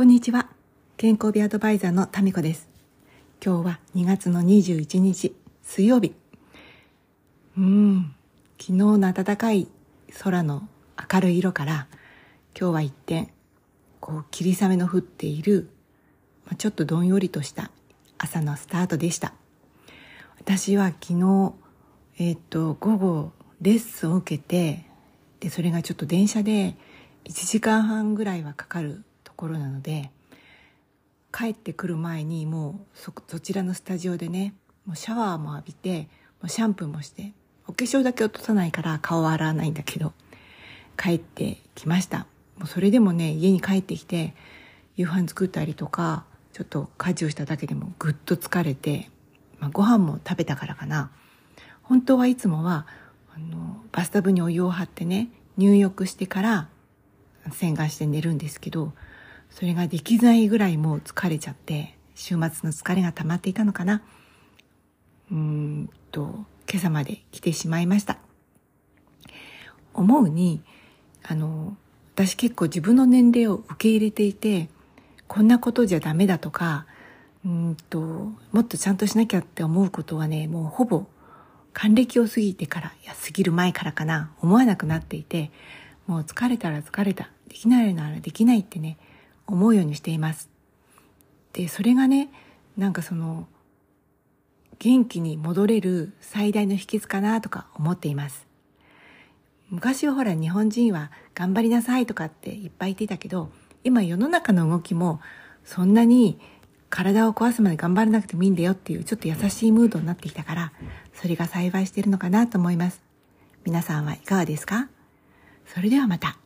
こんにちは。健康美アドバイザーのタミコです。今日は2月の21日、水曜日。うん、昨日の暖かい空の明るい色から、今日は一転、こう、霧雨の降っている、ちょっとどんよりとした朝のスタートでした。私は昨日、えっ、ー、と、午後、レッスンを受けて、で、それがちょっと電車で1時間半ぐらいはかかるころなので帰ってくる前にもうそそちらのスタジオでねもうシャワーも浴びてもうシャンプーもしてお化粧だけ落とさないから顔は洗わないんだけど帰ってきました。もうそれでもね家に帰ってきて夕飯作ったりとかちょっと家事をしただけでもぐっと疲れて、まあ、ご飯も食べたからかな。本当はいつもはあのバスタブにお湯を張ってね入浴してから洗顔して寝るんですけどそれができないぐらいもう疲れちゃって、週末の疲れが溜まっていたのかな。うーんと、今朝まで来てしまいました。思うに、あの、私結構自分の年齢を受け入れていて、こんなことじゃダメだとか、うんと、もっとちゃんとしなきゃって思うことはね、もうほぼ還暦を過ぎてから、いや、過ぎる前からかな、思わなくなっていて、もう疲れたら疲れた、できないならできないってね、思うようにしています。で、それがね、なんかその、元気に戻れる最大の秘訣かなとか思っています。昔はほら日本人は頑張りなさいとかっていっぱい言ってたけど、今世の中の動きもそんなに体を壊すまで頑張らなくてもいいんだよっていうちょっと優しいムードになってきたから、それが幸いしてるのかなと思います。皆さんはいかがですか？それではまた。